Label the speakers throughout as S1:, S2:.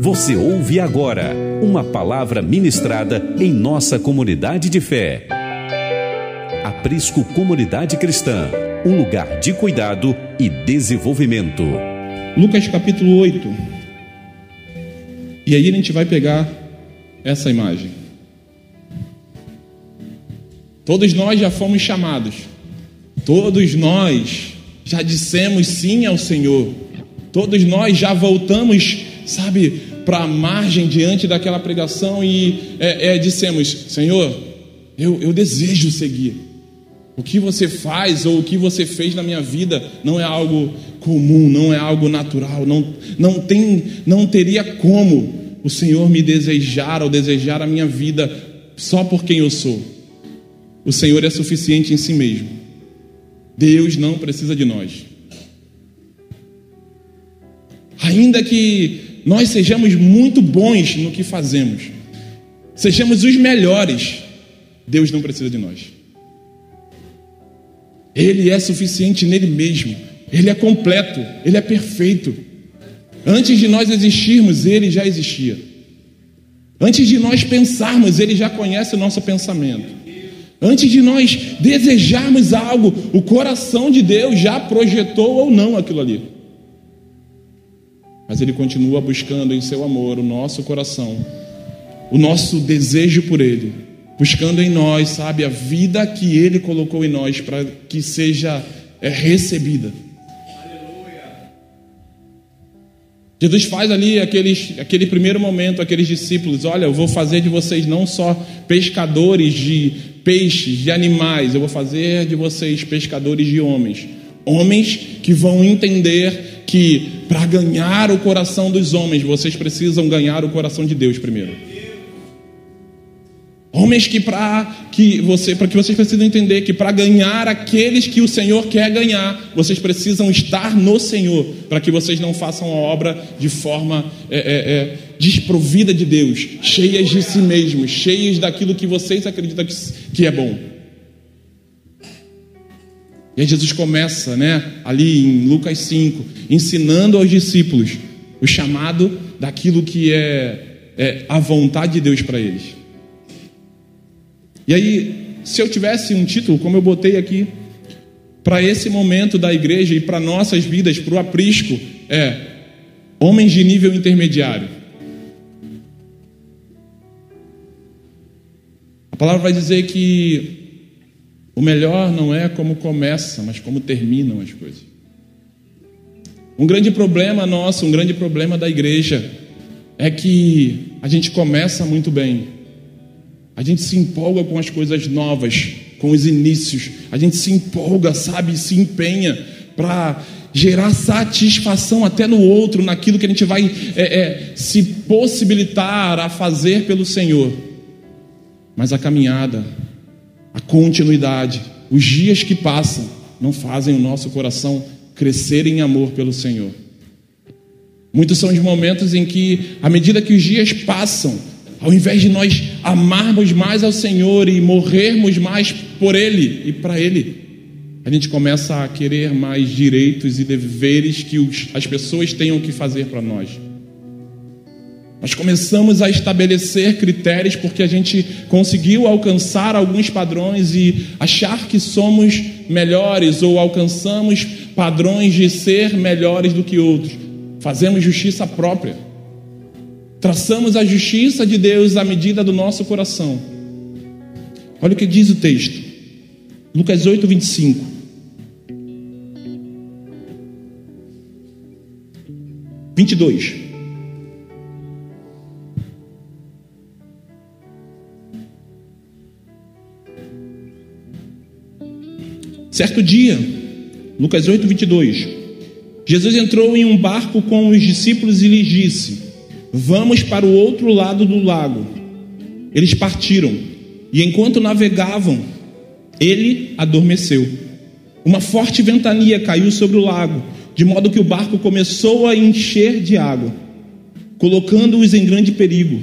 S1: Você ouve agora uma palavra ministrada em nossa comunidade de fé. Aprisco Comunidade Cristã, um lugar de cuidado e desenvolvimento.
S2: Lucas capítulo 8. E aí a gente vai pegar essa imagem. Todos nós já fomos chamados. Todos nós já dissemos sim ao Senhor. Todos nós já voltamos sabe, para a margem diante daquela pregação e é, é, dissemos: Senhor, eu, eu desejo seguir. O que você faz ou o que você fez na minha vida não é algo comum, não é algo natural, não, não, tem, não teria como o Senhor me desejar ou desejar a minha vida só por quem eu sou. O Senhor é suficiente em si mesmo. Deus não precisa de nós. Ainda que nós sejamos muito bons no que fazemos, sejamos os melhores, Deus não precisa de nós. Ele é suficiente nele mesmo, ele é completo, ele é perfeito. Antes de nós existirmos, ele já existia. Antes de nós pensarmos, ele já conhece o nosso pensamento. Antes de nós desejarmos algo, o coração de Deus já projetou ou não aquilo ali mas Ele continua buscando em seu amor o nosso coração, o nosso desejo por Ele, buscando em nós, sabe, a vida que Ele colocou em nós para que seja é, recebida. Jesus faz ali aqueles, aquele primeiro momento, aqueles discípulos: olha, eu vou fazer de vocês não só pescadores de peixes, de animais, eu vou fazer de vocês pescadores de homens. Homens que vão entender que para ganhar o coração dos homens, vocês precisam ganhar o coração de Deus primeiro. Homens que para que você, para que vocês precisam entender que para ganhar aqueles que o Senhor quer ganhar, vocês precisam estar no Senhor, para que vocês não façam a obra de forma é, é, é, desprovida de Deus, cheias de si mesmos, cheias daquilo que vocês acreditam que, que é bom. E aí Jesus começa, né, ali em Lucas 5, ensinando aos discípulos o chamado daquilo que é, é a vontade de Deus para eles. E aí, se eu tivesse um título, como eu botei aqui, para esse momento da igreja e para nossas vidas, para o aprisco, é Homens de nível intermediário. A palavra vai dizer que o melhor não é como começa, mas como terminam as coisas. Um grande problema nosso, um grande problema da igreja é que a gente começa muito bem. A gente se empolga com as coisas novas, com os inícios. A gente se empolga, sabe, se empenha para gerar satisfação até no outro, naquilo que a gente vai é, é, se possibilitar a fazer pelo Senhor. Mas a caminhada, continuidade, os dias que passam, não fazem o nosso coração crescer em amor pelo Senhor. Muitos são os momentos em que, à medida que os dias passam, ao invés de nós amarmos mais ao Senhor e morrermos mais por Ele e para Ele, a gente começa a querer mais direitos e deveres que as pessoas tenham que fazer para nós. Nós começamos a estabelecer critérios porque a gente conseguiu alcançar alguns padrões e achar que somos melhores ou alcançamos padrões de ser melhores do que outros. Fazemos justiça própria. Traçamos a justiça de Deus à medida do nosso coração. Olha o que diz o texto. Lucas 8, 25. Vinte e dois. Certo dia, Lucas 8, 22, Jesus entrou em um barco com os discípulos e lhes disse: Vamos para o outro lado do lago. Eles partiram e, enquanto navegavam, ele adormeceu. Uma forte ventania caiu sobre o lago, de modo que o barco começou a encher de água, colocando-os em grande perigo.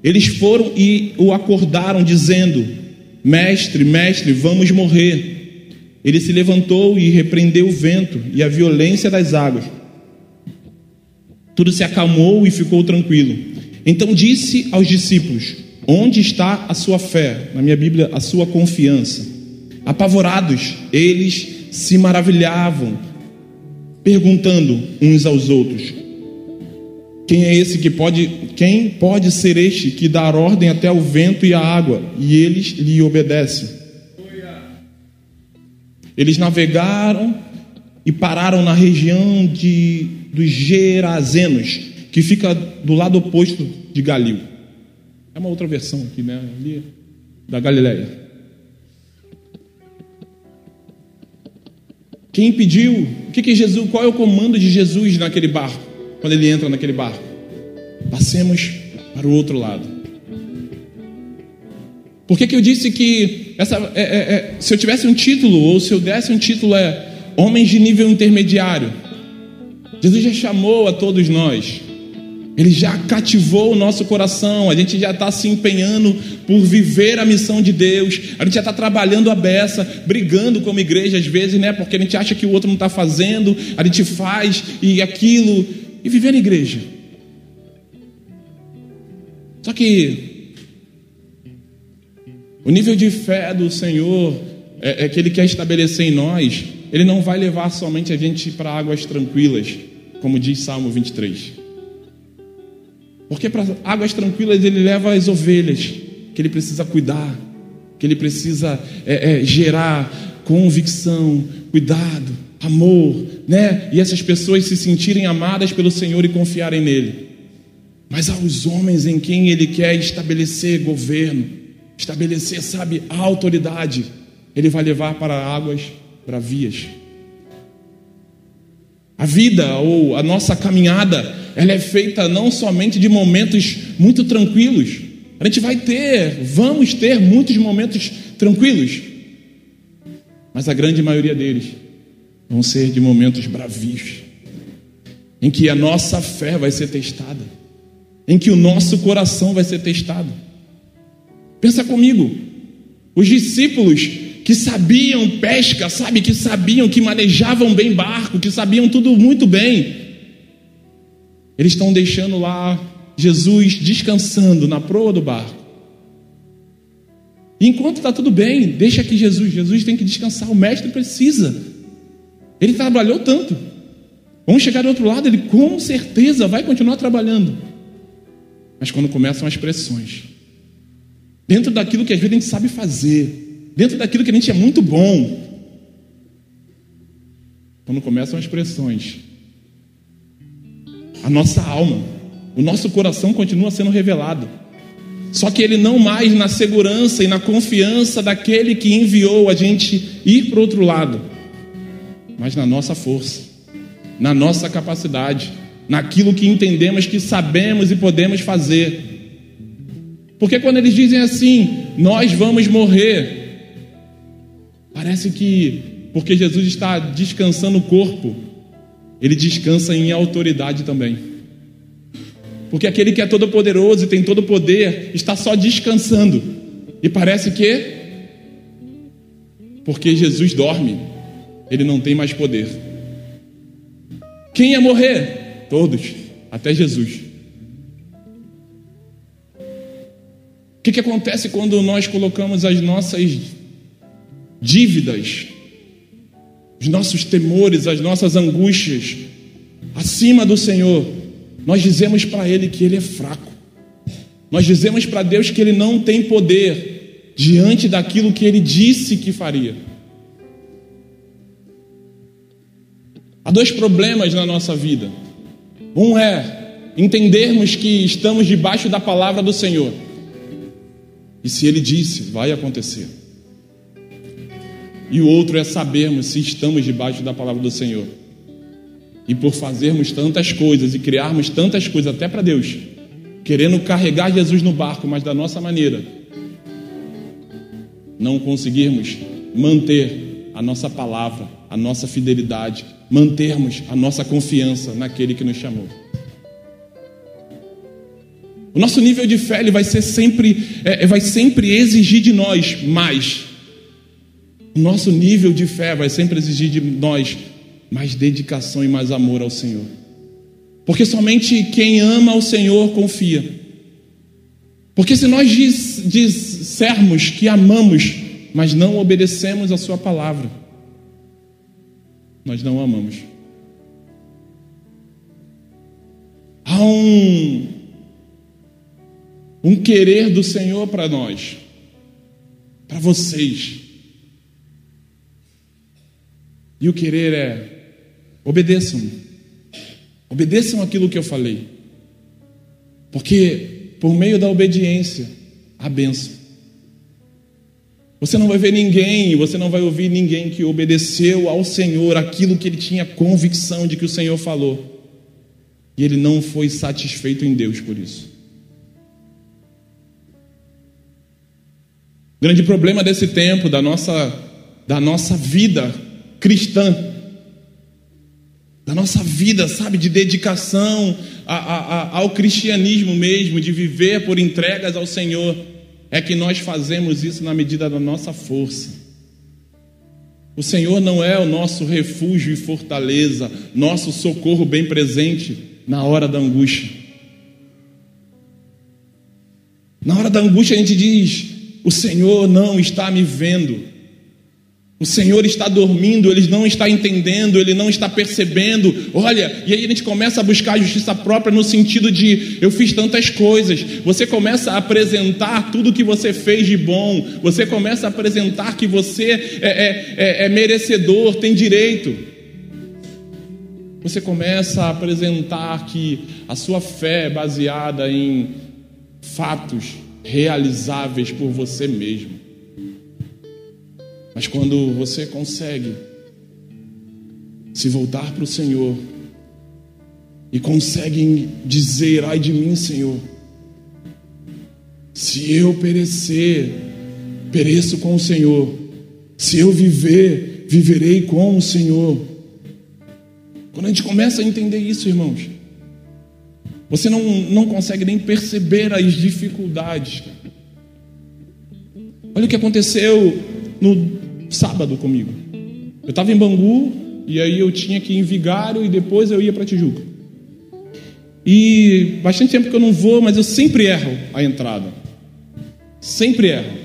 S2: Eles foram e o acordaram, dizendo: Mestre, mestre, vamos morrer. Ele se levantou e repreendeu o vento e a violência das águas. tudo se acalmou e ficou tranquilo. Então disse aos discípulos: Onde está a sua fé? Na minha Bíblia, a sua confiança. Apavorados, eles se maravilhavam, perguntando uns aos outros: Quem é esse que pode, quem pode ser este que dá ordem até ao vento e à água, e eles lhe obedecem? Eles navegaram e pararam na região de, dos Gerazenos, que fica do lado oposto de Galil. É uma outra versão aqui, né? Ali, da Galileia. Quem pediu? O que, que Jesus? Qual é o comando de Jesus naquele barco? Quando ele entra naquele barco? Passemos para o outro lado. Por que, que eu disse que essa, é, é, é, se eu tivesse um título ou se eu desse um título é homens de nível intermediário? Jesus já chamou a todos nós. Ele já cativou o nosso coração, a gente já está se empenhando por viver a missão de Deus, a gente já está trabalhando a beça, brigando como igreja às vezes, né? Porque a gente acha que o outro não está fazendo, a gente faz e aquilo, e viver na igreja. Só que o nível de fé do Senhor é, é que Ele quer estabelecer em nós, Ele não vai levar somente a gente para águas tranquilas, como diz Salmo 23. Porque para águas tranquilas ele leva as ovelhas, que ele precisa cuidar, que ele precisa é, é, gerar convicção, cuidado, amor, né? E essas pessoas se sentirem amadas pelo Senhor e confiarem nele. Mas aos homens em quem ele quer estabelecer governo, estabelecer, sabe, a autoridade, ele vai levar para águas bravias. A vida ou a nossa caminhada ela é feita não somente de momentos muito tranquilos. A gente vai ter, vamos ter muitos momentos tranquilos, mas a grande maioria deles vão ser de momentos bravios, em que a nossa fé vai ser testada, em que o nosso coração vai ser testado. Pensa comigo, os discípulos que sabiam pesca, sabe, que sabiam que manejavam bem barco, que sabiam tudo muito bem, eles estão deixando lá Jesus descansando na proa do barco. Enquanto está tudo bem, deixa aqui Jesus. Jesus tem que descansar. O mestre precisa. Ele trabalhou tanto. Vamos chegar do outro lado, ele com certeza vai continuar trabalhando. Mas quando começam as pressões, dentro daquilo que às vezes a gente sabe fazer, dentro daquilo que a gente é muito bom, quando começam as pressões, a nossa alma, o nosso coração continua sendo revelado. Só que ele não mais na segurança e na confiança daquele que enviou a gente ir para o outro lado, mas na nossa força, na nossa capacidade, naquilo que entendemos que sabemos e podemos fazer. Porque quando eles dizem assim, nós vamos morrer, parece que porque Jesus está descansando o corpo, ele descansa em autoridade também. Porque aquele que é todo poderoso e tem todo poder está só descansando. E parece que porque Jesus dorme, ele não tem mais poder. Quem ia morrer? Todos, até Jesus. Que, que acontece quando nós colocamos as nossas dívidas os nossos temores, as nossas angústias acima do Senhor, nós dizemos para Ele que Ele é fraco. Nós dizemos para Deus que Ele não tem poder diante daquilo que Ele disse que faria. Há dois problemas na nossa vida. Um é entendermos que estamos debaixo da palavra do Senhor. E se Ele disse, vai acontecer. E o outro é sabermos se estamos debaixo da palavra do Senhor. E por fazermos tantas coisas e criarmos tantas coisas até para Deus, querendo carregar Jesus no barco, mas da nossa maneira, não conseguirmos manter a nossa palavra, a nossa fidelidade, mantermos a nossa confiança naquele que nos chamou. O nosso nível de fé ele vai ser sempre, é, vai sempre exigir de nós mais. O nosso nível de fé vai sempre exigir de nós mais dedicação e mais amor ao Senhor. Porque somente quem ama ao Senhor confia. Porque se nós diz, dissermos que amamos, mas não obedecemos a Sua palavra, nós não amamos. Há um, um querer do Senhor para nós, para vocês. E o querer é: obedeçam. Obedeçam aquilo que eu falei. Porque por meio da obediência, a benção. Você não vai ver ninguém, você não vai ouvir ninguém que obedeceu ao Senhor aquilo que ele tinha convicção de que o Senhor falou. E ele não foi satisfeito em Deus por isso. O grande problema desse tempo, da nossa, da nossa vida cristã, da nossa vida, sabe, de dedicação a, a, a, ao cristianismo mesmo, de viver por entregas ao Senhor, é que nós fazemos isso na medida da nossa força. O Senhor não é o nosso refúgio e fortaleza, nosso socorro bem presente na hora da angústia. Na hora da angústia a gente diz: O Senhor não está me vendo. O Senhor está dormindo, Ele não está entendendo, Ele não está percebendo. Olha, e aí a gente começa a buscar a justiça própria no sentido de eu fiz tantas coisas. Você começa a apresentar tudo que você fez de bom. Você começa a apresentar que você é, é, é, é merecedor, tem direito. Você começa a apresentar que a sua fé é baseada em fatos realizáveis por você mesmo. Mas quando você consegue se voltar para o Senhor e consegue dizer: ai de mim, Senhor, se eu perecer, pereço com o Senhor, se eu viver, viverei com o Senhor. Quando a gente começa a entender isso, irmãos, você não, não consegue nem perceber as dificuldades. Olha o que aconteceu no sábado comigo. Eu estava em Bangu e aí eu tinha que ir em Vigário e depois eu ia para Tijuca. E bastante tempo que eu não vou, mas eu sempre erro a entrada. Sempre erro.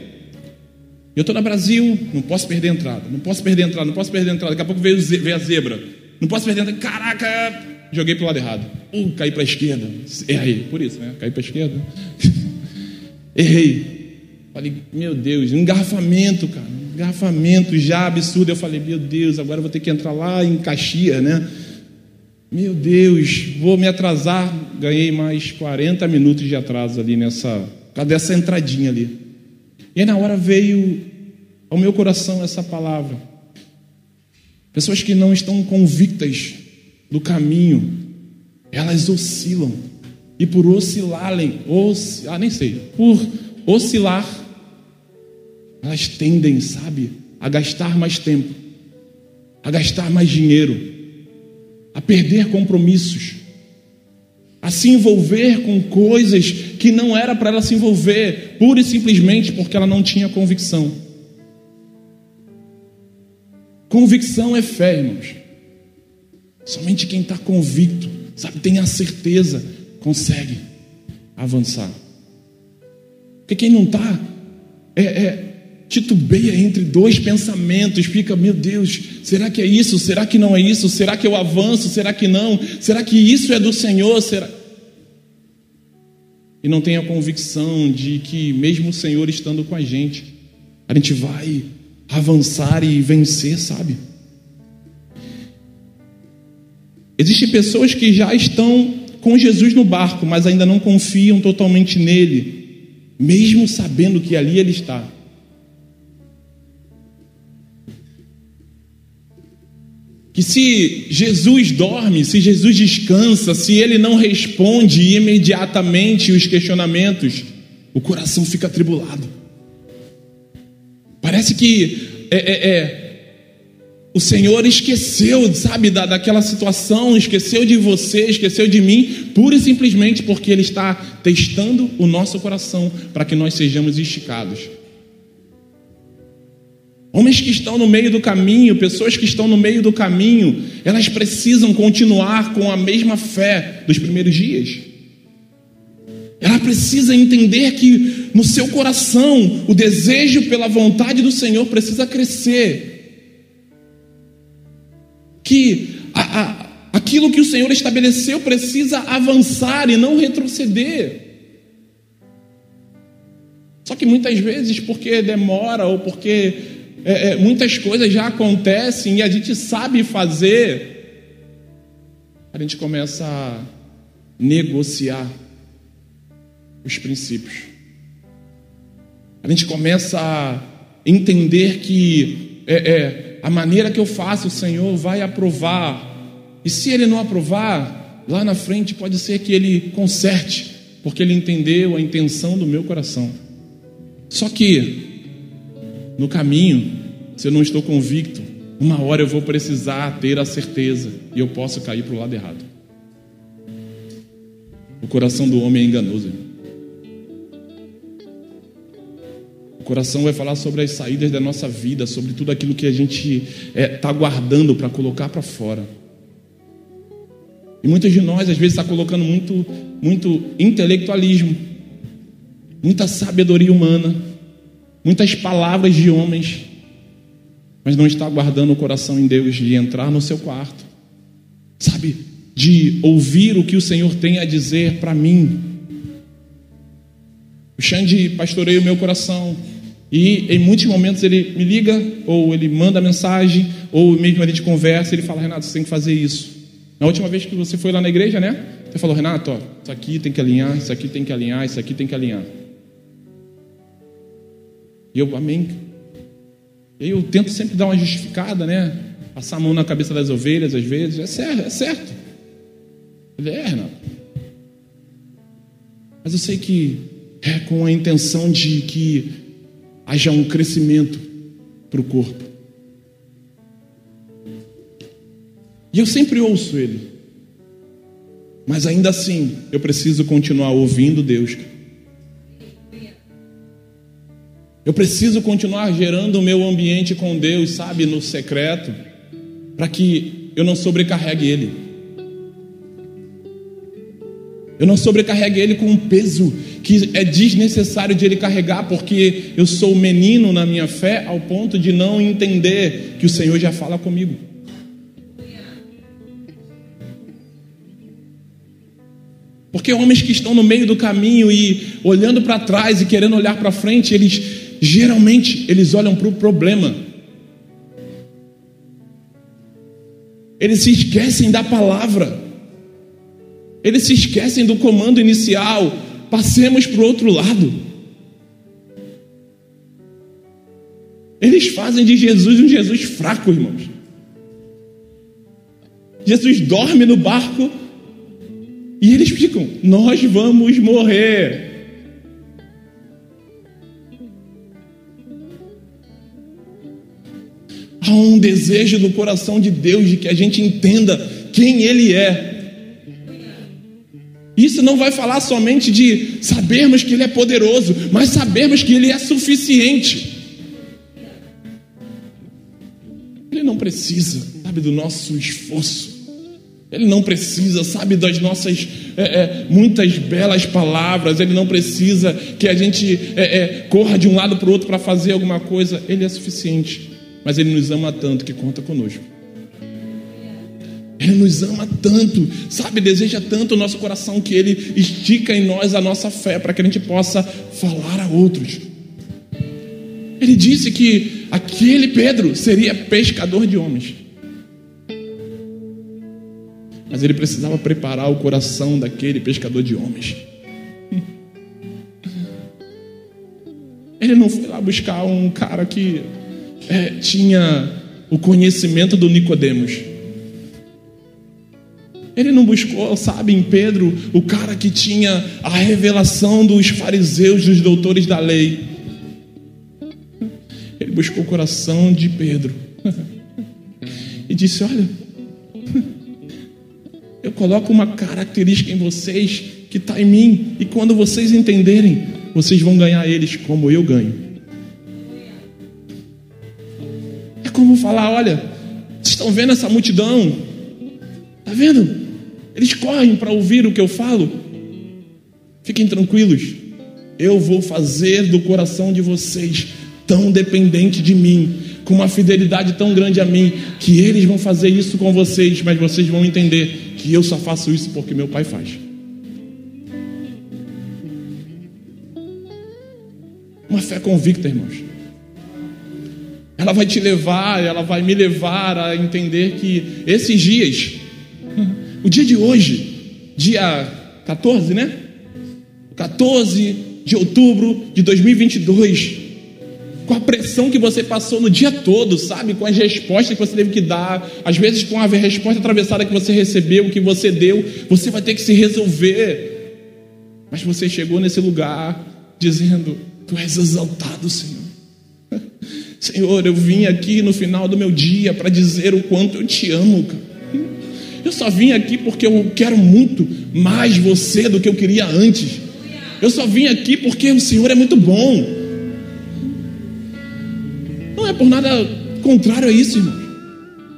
S2: Eu estou no Brasil, não posso perder a entrada, não posso perder a entrada, não posso perder a entrada. Daqui a pouco veio, veio a zebra, não posso perder a entrada. Caraca, joguei para o lado errado. Uh, caí para a esquerda. Errei, por isso, né? Caí para a esquerda. Errei. Falei, meu Deus, engarrafamento, cara engarrafamento já absurdo. Eu falei, meu Deus, agora vou ter que entrar lá em Caxias, né? Meu Deus, vou me atrasar. Ganhei mais 40 minutos de atraso ali nessa, dessa entradinha ali. E aí na hora veio ao meu coração essa palavra. Pessoas que não estão convictas do caminho, elas oscilam. E por oscilarem, osc... ah, nem sei, por oscilar, elas tendem, sabe, a gastar mais tempo, a gastar mais dinheiro, a perder compromissos, a se envolver com coisas que não era para ela se envolver, pura e simplesmente porque ela não tinha convicção. Convicção é fé, irmãos. Somente quem está convicto, sabe, tem a certeza, consegue avançar. Porque quem não está, é, é, titubeia entre dois pensamentos, fica, meu Deus, será que é isso? Será que não é isso? Será que eu avanço? Será que não? Será que isso é do Senhor? Será? E não tem a convicção de que, mesmo o Senhor estando com a gente, a gente vai avançar e vencer, sabe? Existem pessoas que já estão com Jesus no barco, mas ainda não confiam totalmente nele, mesmo sabendo que ali ele está. que se Jesus dorme, se Jesus descansa, se ele não responde imediatamente os questionamentos, o coração fica atribulado. Parece que é, é, é, o Senhor esqueceu, sabe, da, daquela situação, esqueceu de você, esqueceu de mim, pura e simplesmente porque Ele está testando o nosso coração para que nós sejamos esticados. Homens que estão no meio do caminho, pessoas que estão no meio do caminho, elas precisam continuar com a mesma fé dos primeiros dias. Ela precisa entender que no seu coração o desejo pela vontade do Senhor precisa crescer. Que a, a, aquilo que o Senhor estabeleceu precisa avançar e não retroceder. Só que muitas vezes, porque demora ou porque é, é, muitas coisas já acontecem e a gente sabe fazer, a gente começa a negociar os princípios. A gente começa a entender que é, é, a maneira que eu faço, o Senhor vai aprovar. E se Ele não aprovar, lá na frente pode ser que Ele conserte, porque Ele entendeu a intenção do meu coração. Só que, no caminho, se eu não estou convicto, uma hora eu vou precisar ter a certeza e eu posso cair para o lado errado. O coração do homem é enganoso. O coração vai falar sobre as saídas da nossa vida, sobre tudo aquilo que a gente está é, tá guardando para colocar para fora. E muitos de nós, às vezes, está colocando muito, muito intelectualismo muita sabedoria humana, muitas palavras de homens, mas não está guardando o coração em Deus de entrar no seu quarto, sabe, de ouvir o que o Senhor tem a dizer para mim. O Xande pastoreia o meu coração. E em muitos momentos ele me liga, ou ele manda mensagem, ou mesmo a gente conversa, ele fala, Renato, você tem que fazer isso. Na última vez que você foi lá na igreja, né? Você falou, Renato, ó, isso aqui tem que alinhar, isso aqui tem que alinhar, isso aqui tem que alinhar. E eu, amém. E eu tento sempre dar uma justificada, né? Passar a mão na cabeça das ovelhas às vezes. É certo, é certo. Ele é, Renato. Mas eu sei que é com a intenção de que haja um crescimento para o corpo. E eu sempre ouço ele. Mas ainda assim, eu preciso continuar ouvindo Deus. Eu preciso continuar gerando o meu ambiente com Deus, sabe, no secreto, para que eu não sobrecarregue Ele. Eu não sobrecarregue Ele com um peso que é desnecessário de Ele carregar, porque eu sou menino na minha fé ao ponto de não entender que o Senhor já fala comigo. Porque homens que estão no meio do caminho e olhando para trás e querendo olhar para frente, eles geralmente eles olham para o problema. Eles se esquecem da palavra. Eles se esquecem do comando inicial. Passemos para o outro lado. Eles fazem de Jesus um Jesus fraco, irmãos. Jesus dorme no barco e eles ficam: Nós vamos morrer. Há um desejo do coração de Deus de que a gente entenda quem Ele é. Isso não vai falar somente de sabermos que Ele é poderoso, mas sabermos que Ele é suficiente. Ele não precisa, sabe, do nosso esforço. Ele não precisa, sabe, das nossas é, é, muitas belas palavras. Ele não precisa que a gente é, é corra de um lado para o outro para fazer alguma coisa. Ele é suficiente mas Ele nos ama tanto que conta conosco. Ele nos ama tanto, sabe, deseja tanto o nosso coração que Ele estica em nós a nossa fé para que a gente possa falar a outros. Ele disse que aquele Pedro seria pescador de homens. Mas ele precisava preparar o coração daquele pescador de homens. Ele não foi lá buscar um cara que é, tinha o conhecimento do Nicodemos. Ele não buscou, sabe, em Pedro, o cara que tinha a revelação dos fariseus, dos doutores da lei. Ele buscou o coração de Pedro e disse: Olha, eu coloco uma característica em vocês que está em mim, e quando vocês entenderem, vocês vão ganhar eles como eu ganho. como falar: olha, vocês estão vendo essa multidão? Está vendo? Eles correm para ouvir o que eu falo. Fiquem tranquilos, eu vou fazer do coração de vocês tão dependente de mim, com uma fidelidade tão grande a mim, que eles vão fazer isso com vocês, mas vocês vão entender que eu só faço isso porque meu pai faz. Uma fé convicta, irmãos. Ela vai te levar, ela vai me levar a entender que esses dias, o dia de hoje, dia 14, né? 14 de outubro de 2022, com a pressão que você passou no dia todo, sabe? Com as respostas que você teve que dar, às vezes com a resposta atravessada que você recebeu, que você deu, você vai ter que se resolver. Mas você chegou nesse lugar dizendo: Tu és exaltado, Senhor. Senhor, eu vim aqui no final do meu dia para dizer o quanto eu te amo, cara. Eu só vim aqui porque eu quero muito mais você do que eu queria antes. Eu só vim aqui porque o Senhor é muito bom. Não é por nada contrário a isso, irmão.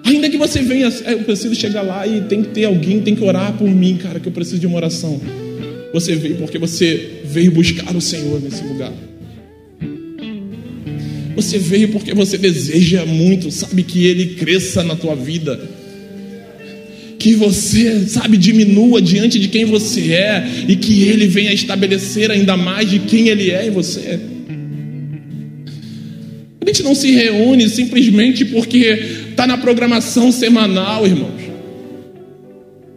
S2: Ainda que você venha, é, eu preciso chegar lá e tem que ter alguém, tem que orar por mim, cara, que eu preciso de uma oração. Você veio porque você veio buscar o Senhor nesse lugar. Você veio porque você deseja muito, sabe, que Ele cresça na tua vida. Que você, sabe, diminua diante de quem você é e que Ele venha estabelecer ainda mais de quem Ele é em você. A gente não se reúne simplesmente porque está na programação semanal, irmãos.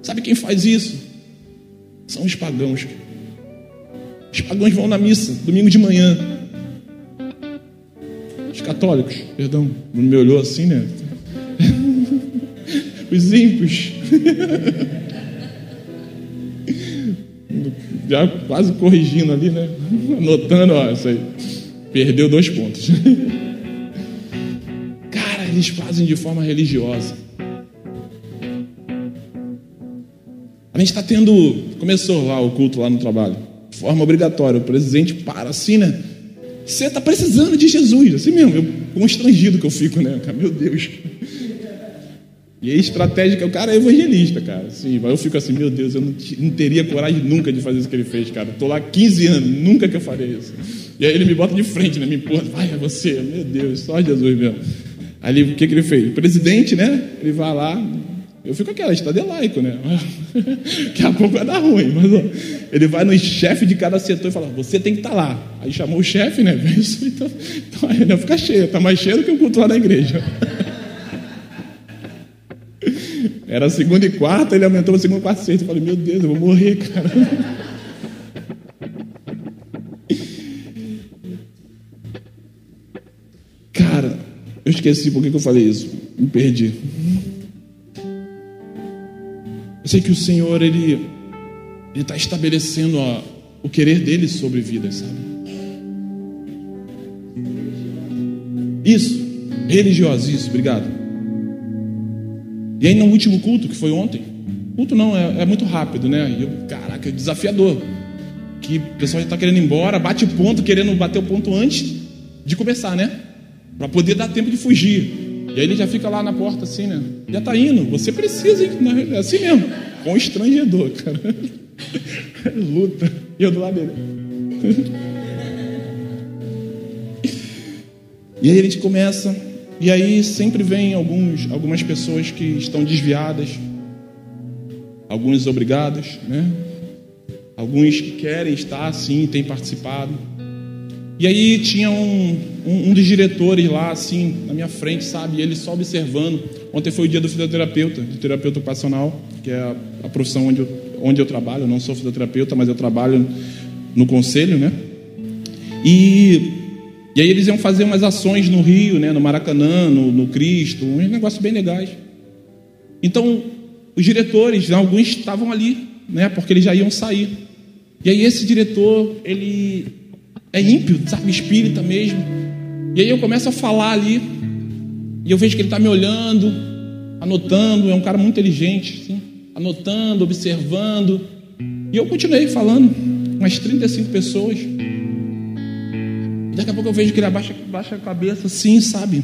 S2: Sabe quem faz isso? São os pagãos. Os pagãos vão na missa, domingo de manhã católicos, perdão, não me olhou assim, né? Os ímpios. Já quase corrigindo ali, né? Anotando, ó, isso aí. Perdeu dois pontos. Cara, eles fazem de forma religiosa. A gente está tendo. Começou lá o culto lá no trabalho. Forma obrigatória. O presidente para assim, né? Você está precisando de Jesus, assim mesmo. Eu, constrangido que eu fico, né? Meu Deus. E a estratégia o cara é evangelista, cara. Sim, eu fico assim, meu Deus, eu não, não, teria coragem nunca de fazer isso que ele fez, cara. Estou lá 15 anos, nunca que eu farei isso. E aí ele me bota de frente, né? Me empurra, vai, é você, meu Deus, só Jesus mesmo. Aí o que, que ele fez? O presidente, né? Ele vai lá, eu fico aquela, estado é laico, né? Daqui a pouco vai dar ruim. Mas ó, ele vai no chefe de cada setor e fala: Você tem que estar tá lá. Aí chamou o chefe, né? Então, então aí não fica cheio, está mais cheio do que o culto lá na igreja. Era segunda e quarta, ele aumentou para segunda, quarta e sexta. Eu falei: Meu Deus, eu vou morrer, cara. Cara, eu esqueci por que eu falei isso. Me perdi. Eu sei que o Senhor, Ele está estabelecendo a, o querer dele sobre vidas, sabe? Isso, religioso, isso, obrigado. E aí no último culto, que foi ontem, culto não, é, é muito rápido, né? E eu, caraca, é desafiador. Que o pessoal já está querendo ir embora, bate ponto, querendo bater o ponto antes de começar, né? Para poder dar tempo de fugir. E aí ele já fica lá na porta assim, né? Já tá indo. Você precisa, hein? É assim mesmo. Constrangedor, cara. Luta. E eu do lado dele. E aí a gente começa. E aí sempre vem alguns, algumas pessoas que estão desviadas. Alguns obrigados, né? Alguns que querem estar assim, têm participado. E aí tinha um, um, um, dos diretores lá, assim, na minha frente, sabe? Ele só observando. Ontem foi o dia do fisioterapeuta, do terapeuta ocupacional, que é a, a profissão onde eu, onde eu trabalho. Eu não sou fisioterapeuta, mas eu trabalho no conselho, né? E, e aí eles iam fazer umas ações no Rio, né? No Maracanã, no, no Cristo, uns negócios bem legais. Então, os diretores, alguns estavam ali, né? Porque eles já iam sair. E aí esse diretor, ele é ímpio, sabe, espírita mesmo. E aí eu começo a falar ali, e eu vejo que ele está me olhando, anotando, é um cara muito inteligente, assim, anotando, observando. E eu continuei falando, umas 35 pessoas. Daqui a pouco eu vejo que ele abaixa, abaixa a cabeça assim, sabe?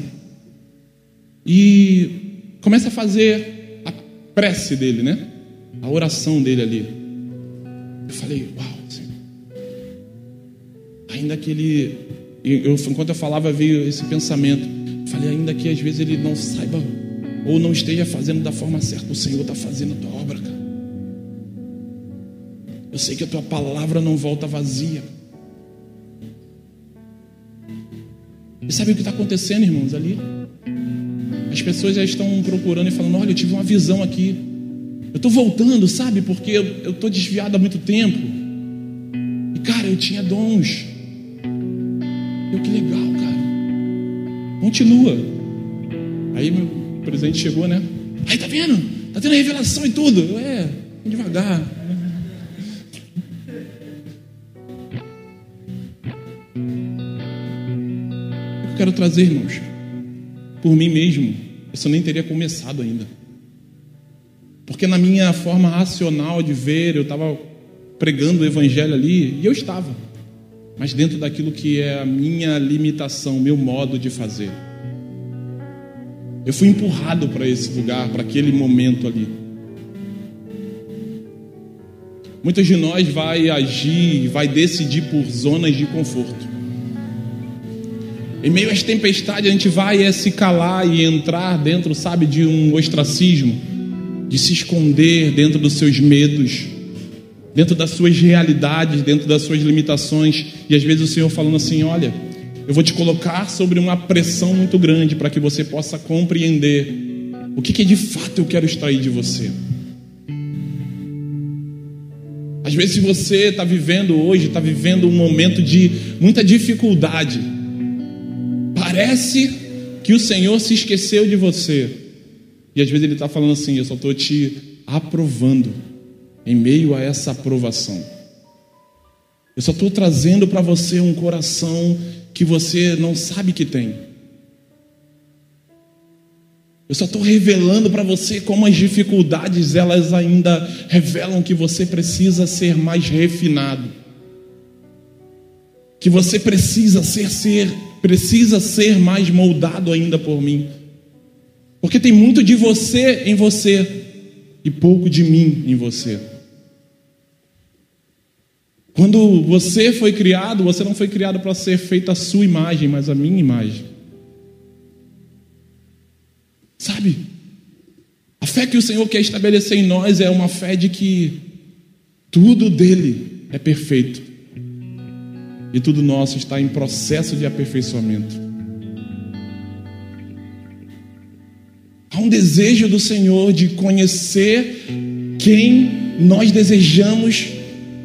S2: e começa a fazer a prece dele, né? A oração dele ali. Eu falei, uau, Senhor. Ainda que ele, eu, enquanto eu falava, veio esse pensamento. Eu falei, ainda que às vezes ele não saiba ou não esteja fazendo da forma certa, o Senhor está fazendo a tua obra, cara. Eu sei que a tua palavra não volta vazia. E sabe o que está acontecendo, irmãos, ali? As pessoas já estão procurando e falando: Olha, eu tive uma visão aqui. Eu estou voltando, sabe? Porque eu estou desviado há muito tempo. E, cara, eu tinha dons. Eu, que legal, cara. Continua. Aí meu presente chegou, né? Aí, tá vendo? Tá tendo revelação e tudo. Eu, é, devagar. Quero trazer, irmãos, por mim mesmo, isso nem teria começado ainda. Porque na minha forma racional de ver, eu estava pregando o evangelho ali, e eu estava, mas dentro daquilo que é a minha limitação, meu modo de fazer. Eu fui empurrado para esse lugar, para aquele momento ali. Muitos de nós vai agir, vai decidir por zonas de conforto. Em meio às tempestades, a gente vai é se calar e entrar dentro, sabe, de um ostracismo, de se esconder dentro dos seus medos, dentro das suas realidades, dentro das suas limitações. E às vezes o Senhor falando assim: olha, eu vou te colocar sobre uma pressão muito grande para que você possa compreender o que, que de fato eu quero extrair de você. Às vezes, se você está vivendo hoje, está vivendo um momento de muita dificuldade, Parece que o Senhor se esqueceu de você. E às vezes Ele está falando assim: Eu só estou te aprovando em meio a essa aprovação. Eu só estou trazendo para você um coração que você não sabe que tem. Eu só estou revelando para você como as dificuldades elas ainda revelam que você precisa ser mais refinado, que você precisa ser ser precisa ser mais moldado ainda por mim. Porque tem muito de você em você e pouco de mim em você. Quando você foi criado, você não foi criado para ser feito a sua imagem, mas a minha imagem. Sabe? A fé que o Senhor quer estabelecer em nós é uma fé de que tudo dele é perfeito e tudo nosso está em processo de aperfeiçoamento. Há um desejo do Senhor de conhecer quem nós desejamos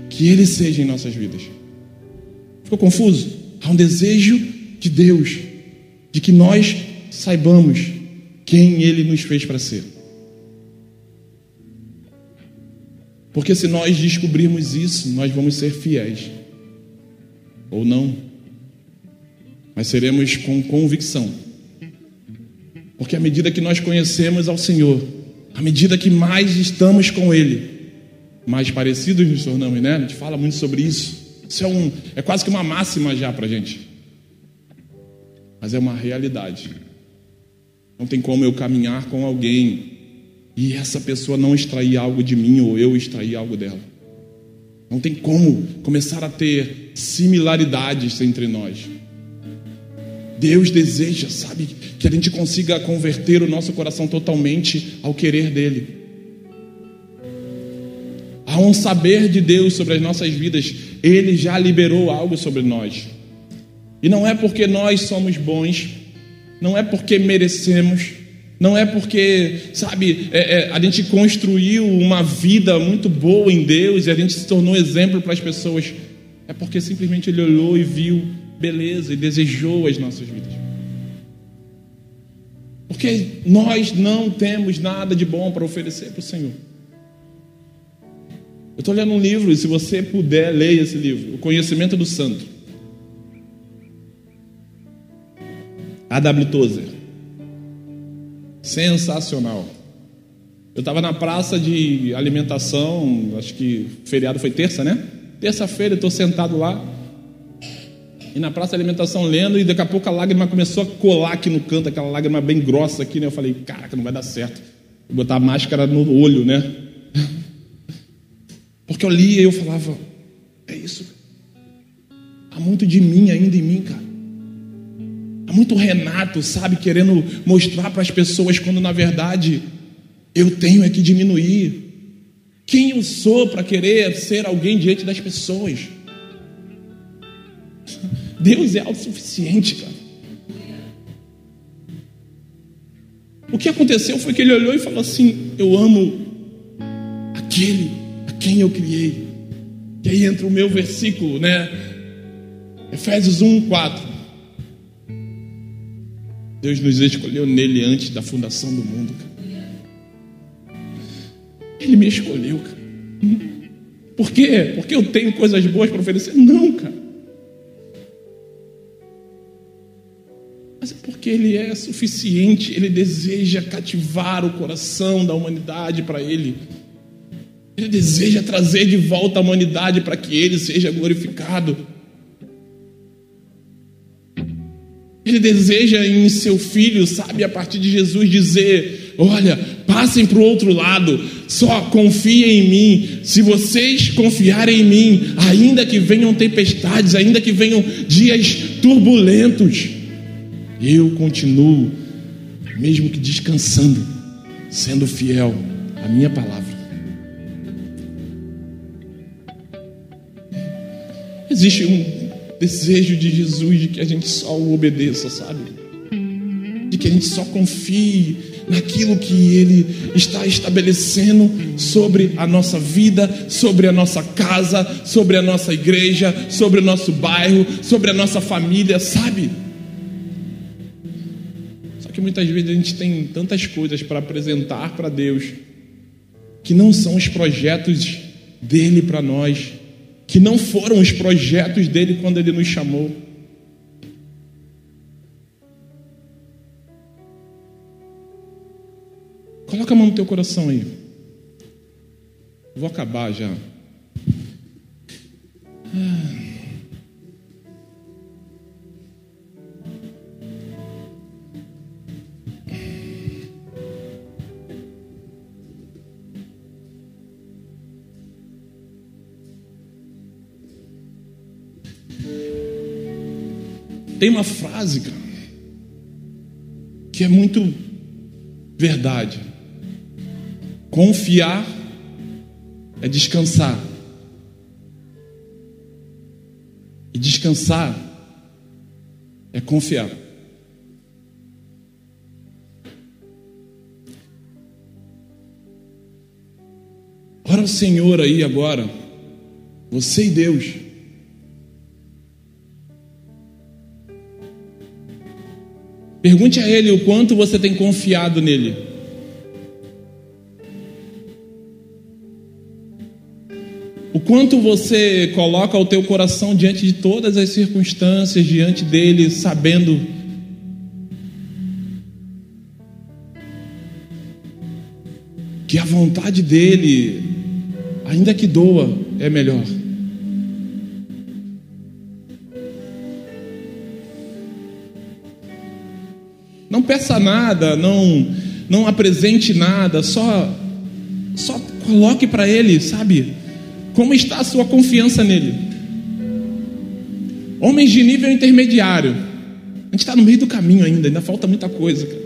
S2: que Ele seja em nossas vidas. Ficou confuso? Há um desejo de Deus de que nós saibamos quem Ele nos fez para ser. Porque se nós descobrirmos isso, nós vamos ser fiéis ou não, mas seremos com convicção. Porque à medida que nós conhecemos ao Senhor, à medida que mais estamos com Ele, mais parecidos nos tornamos, né? A gente fala muito sobre isso. Isso é, um, é quase que uma máxima já para a gente. Mas é uma realidade. Não tem como eu caminhar com alguém e essa pessoa não extrair algo de mim ou eu extrair algo dela. Não tem como começar a ter similaridades entre nós. Deus deseja, sabe, que a gente consiga converter o nosso coração totalmente ao querer dele. Há um saber de Deus sobre as nossas vidas, ele já liberou algo sobre nós. E não é porque nós somos bons, não é porque merecemos, não é porque, sabe, é, é, a gente construiu uma vida muito boa em Deus e a gente se tornou exemplo para as pessoas. É porque simplesmente Ele olhou e viu beleza e desejou as nossas vidas. Porque nós não temos nada de bom para oferecer para o Senhor. Eu estou lendo um livro e se você puder, leia esse livro, O Conhecimento do Santo. A.W. Tozer. Sensacional. Eu estava na praça de alimentação, acho que feriado foi terça, né? Terça-feira estou sentado lá. E na praça de alimentação lendo, e daqui a pouco a lágrima começou a colar aqui no canto, aquela lágrima bem grossa aqui, né? Eu falei, caraca, não vai dar certo. Vou botar a máscara no olho, né? Porque eu lia e eu falava, é isso. Há muito de mim ainda em mim, cara. Muito Renato, sabe, querendo mostrar para as pessoas quando na verdade eu tenho é que diminuir. Quem eu sou para querer ser alguém diante das pessoas? Deus é autossuficiente, cara. O que aconteceu foi que ele olhou e falou assim: Eu amo aquele a quem eu criei. E aí entra o meu versículo, né? Efésios 1, 4. Deus nos escolheu nele antes da fundação do mundo, cara. Ele me escolheu, cara. Por quê? Porque eu tenho coisas boas para oferecer? Não, cara. Mas é porque Ele é suficiente, Ele deseja cativar o coração da humanidade para Ele. Ele deseja trazer de volta a humanidade para que Ele seja glorificado. Ele deseja em seu filho, sabe, a partir de Jesus dizer: Olha, passem para o outro lado, só confiem em mim. Se vocês confiarem em mim, ainda que venham tempestades, ainda que venham dias turbulentos, eu continuo, mesmo que descansando, sendo fiel à minha palavra. Existe um desejo de Jesus de que a gente só o obedeça, sabe? De que a gente só confie naquilo que Ele está estabelecendo sobre a nossa vida, sobre a nossa casa, sobre a nossa igreja, sobre o nosso bairro, sobre a nossa família, sabe? que muitas vezes a gente tem tantas coisas para apresentar para Deus que não são os projetos dele para nós, que não foram os projetos dele quando ele nos chamou. Coloca a mão no teu coração aí. Vou acabar já. Ah. Tem uma frase, cara, que é muito verdade. Confiar é descansar. E descansar é confiar. Ora o Senhor aí agora, você e Deus. Pergunte a Ele o quanto você tem confiado nele. O quanto você coloca o teu coração diante de todas as circunstâncias, diante dele, sabendo que a vontade dele, ainda que doa, é melhor. Peça nada, não não apresente nada, só só coloque para ele, sabe? Como está a sua confiança nele? Homens de nível intermediário. A gente está no meio do caminho ainda, ainda falta muita coisa. Cara.